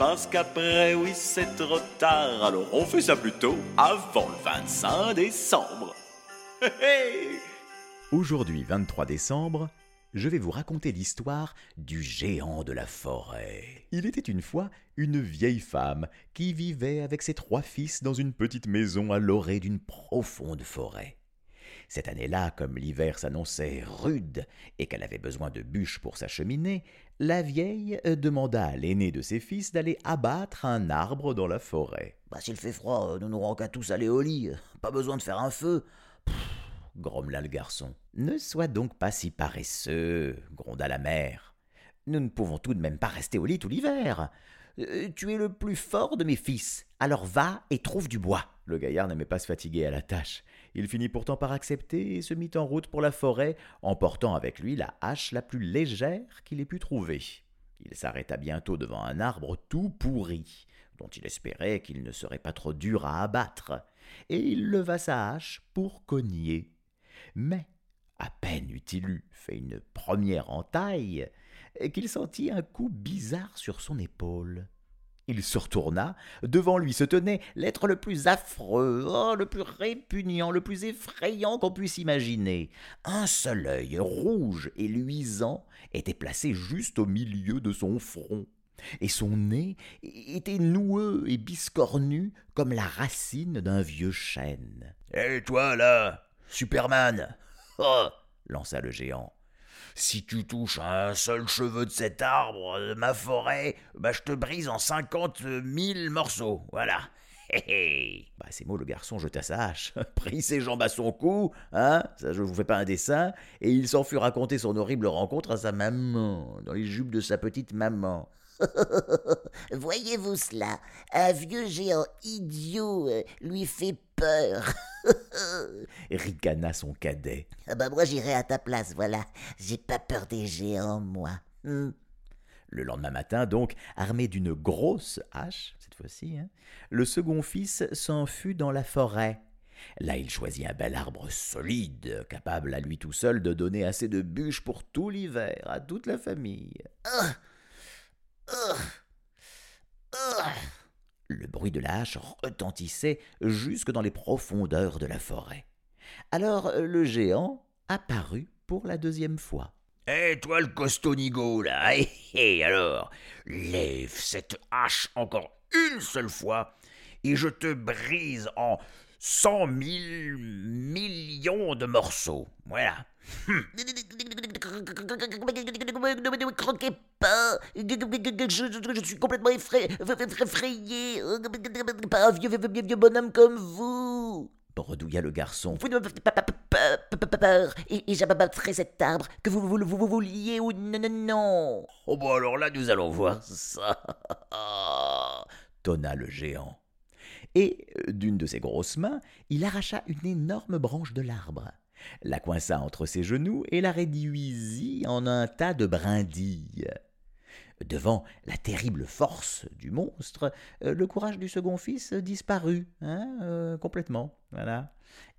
Parce qu'après, oui, c'est trop tard. Alors on fait ça plutôt avant le 25 décembre. Aujourd'hui 23 décembre, je vais vous raconter l'histoire du géant de la forêt. Il était une fois une vieille femme qui vivait avec ses trois fils dans une petite maison à l'orée d'une profonde forêt. Cette année-là, comme l'hiver s'annonçait rude et qu'elle avait besoin de bûches pour sa cheminée, la vieille euh, demanda à l'aîné de ses fils d'aller abattre un arbre dans la forêt. Bah, s'il fait froid, nous n'aurons qu'à tous aller au lit. Pas besoin de faire un feu. grommela le garçon. Ne sois donc pas si paresseux, gronda la mère. Nous ne pouvons tout de même pas rester au lit tout l'hiver. Euh, tu es le plus fort de mes fils, alors va et trouve du bois. Le gaillard n'aimait pas se fatiguer à la tâche. Il finit pourtant par accepter et se mit en route pour la forêt, emportant avec lui la hache la plus légère qu'il ait pu trouver. Il s'arrêta bientôt devant un arbre tout pourri, dont il espérait qu'il ne serait pas trop dur à abattre, et il leva sa hache pour cogner. Mais, à peine eut-il eu fait une première entaille, qu'il sentit un coup bizarre sur son épaule. Il se retourna. Devant lui se tenait l'être le plus affreux, oh, le plus répugnant, le plus effrayant qu'on puisse imaginer. Un seul œil rouge et luisant était placé juste au milieu de son front. Et son nez était noueux et biscornu comme la racine d'un vieux chêne. Hé, toi là, Superman? Oh lança le géant. Si tu touches un seul cheveu de cet arbre, de ma forêt, bah je te brise en cinquante mille morceaux. Voilà. Hé hé Bah, ces mots, le garçon jeta sa hache, prit ses jambes à son cou, hein, ça je vous fais pas un dessin, et il s'en fut raconter son horrible rencontre à sa maman, dans les jupes de sa petite maman. Voyez-vous cela? Un vieux géant idiot euh, lui fait peur. Ricana son cadet. Ah bah moi j'irai à ta place, voilà. J'ai pas peur des géants, moi. Hmm. Le lendemain matin, donc, armé d'une grosse hache, cette fois-ci, hein, le second fils s'en fut dans la forêt. Là, il choisit un bel arbre solide, capable à lui tout seul de donner assez de bûches pour tout l'hiver à toute la famille. Ah Ah Ah Le bruit de la hache retentissait jusque dans les profondeurs de la forêt. Alors le géant apparut pour la deuxième fois. Hé, toi le costaud nigo, là, hé, hé, alors, lève cette hache encore une seule fois, et je te brise en cent mille millions de morceaux. Voilà. Hum. Pas je, suis complètement effrayé, un vieux, vieux, vieux, vieux bonhomme comme vous bredouilla le garçon. Vous ne me faites pas peur, et, j'abattrai cet arbre, que vous, vous, vous, vous vouliez ou non, non, non. Oh bon alors là nous allons voir ça. tonna le géant. Et d'une de ses grosses mains, il arracha une énorme branche de l'arbre, la coinça entre ses genoux et la réduisit en un tas de brindilles. Devant la terrible force du monstre, euh, le courage du second fils disparut, hein, euh, complètement, voilà.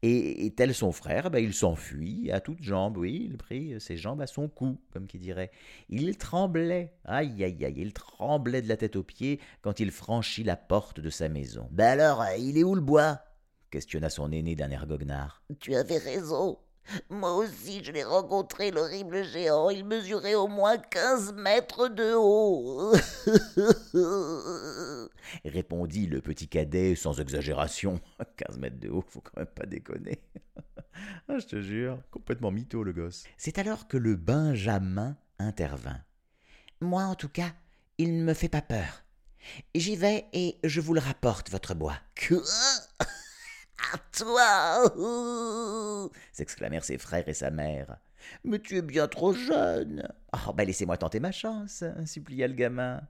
Et, tel son frère, ben, il s'enfuit à toutes jambes, oui, il prit ses jambes à son cou, comme qui dirait. Il tremblait, aïe aïe aïe, il tremblait de la tête aux pieds quand il franchit la porte de sa maison. Ben alors, il est où le bois? questionna son aîné d'un air goguenard. Tu avais raison, moi aussi, je l'ai rencontré, l'horrible géant. Il mesurait au moins quinze mètres de haut. répondit le petit cadet sans exagération. Quinze mètres de haut, faut quand même pas déconner. ah, je te jure, complètement mytho le gosse. C'est alors que le Benjamin intervint. Moi, en tout cas, il ne me fait pas peur. J'y vais et je vous le rapporte, votre bois. Quoi? Toi s'exclamèrent ses frères et sa mère. Mais tu es bien trop jeune. Oh, ben laissez-moi tenter ma chance, supplia le gamin.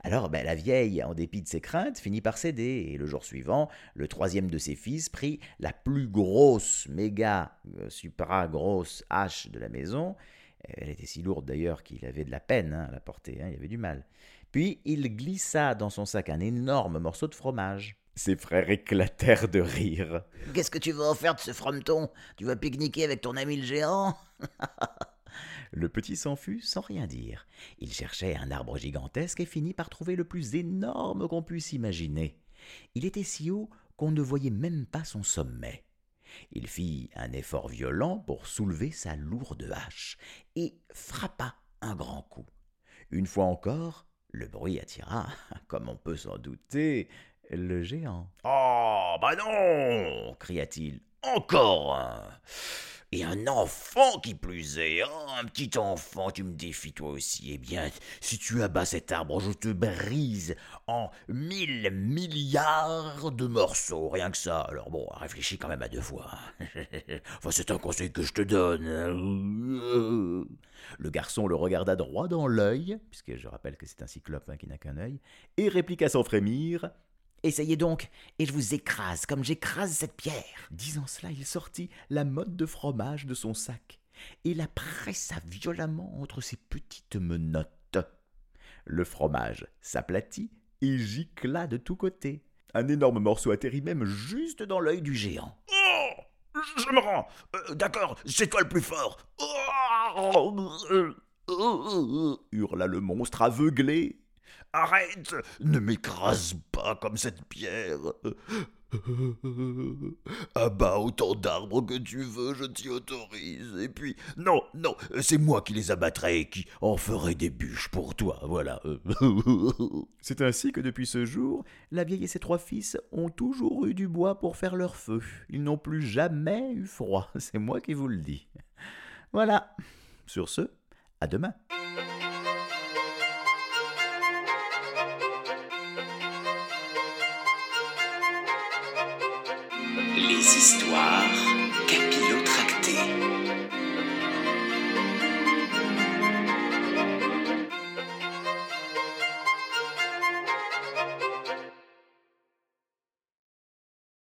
Alors ben, la vieille, en dépit de ses craintes, finit par céder, et le jour suivant, le troisième de ses fils prit la plus grosse, méga, euh, supra grosse hache de la maison. Elle était si lourde d'ailleurs qu'il avait de la peine hein, à la porter, hein, il avait du mal. Puis il glissa dans son sac un énorme morceau de fromage. Ses frères éclatèrent de rire. Qu'est-ce que tu vas en faire de ce frometon? Tu vas pique-niquer avec ton ami le géant? Le petit s'enfuit sans rien dire. Il cherchait un arbre gigantesque et finit par trouver le plus énorme qu'on puisse imaginer. Il était si haut qu'on ne voyait même pas son sommet. Il fit un effort violent pour soulever sa lourde hache et frappa un grand coup. Une fois encore, le bruit attira, comme on peut s'en douter, le géant. Oh, bah non cria-t-il. Encore un Et un enfant qui plus est, hein, un petit enfant, tu me défies toi aussi. Eh bien, si tu abats cet arbre, je te brise en mille milliards de morceaux, rien que ça. Alors bon, réfléchis quand même à deux fois. enfin, c'est un conseil que je te donne. Hein. Le garçon le regarda droit dans l'œil, puisque je rappelle que c'est un cyclope hein, qui n'a qu'un œil, et répliqua sans frémir Essayez donc, et je vous écrase comme j'écrase cette pierre. Disant cela, il sortit la motte de fromage de son sac et la pressa violemment entre ses petites menottes. Le fromage s'aplatit et gicla de tous côtés. Un énorme morceau atterrit même juste dans l'œil du géant. Oh Je me rends euh, D'accord, c'est toi le plus fort oh hurla le monstre aveuglé Arrête Ne m'écrase pas comme cette pierre Abat autant d'arbres que tu veux, je t'y autorise. Et puis, non, non, c'est moi qui les abattrai et qui en ferai des bûches pour toi, voilà. c'est ainsi que depuis ce jour, la vieille et ses trois fils ont toujours eu du bois pour faire leur feu. Ils n'ont plus jamais eu froid, c'est moi qui vous le dis. Voilà. Sur ce, à demain. Les histoires capillées.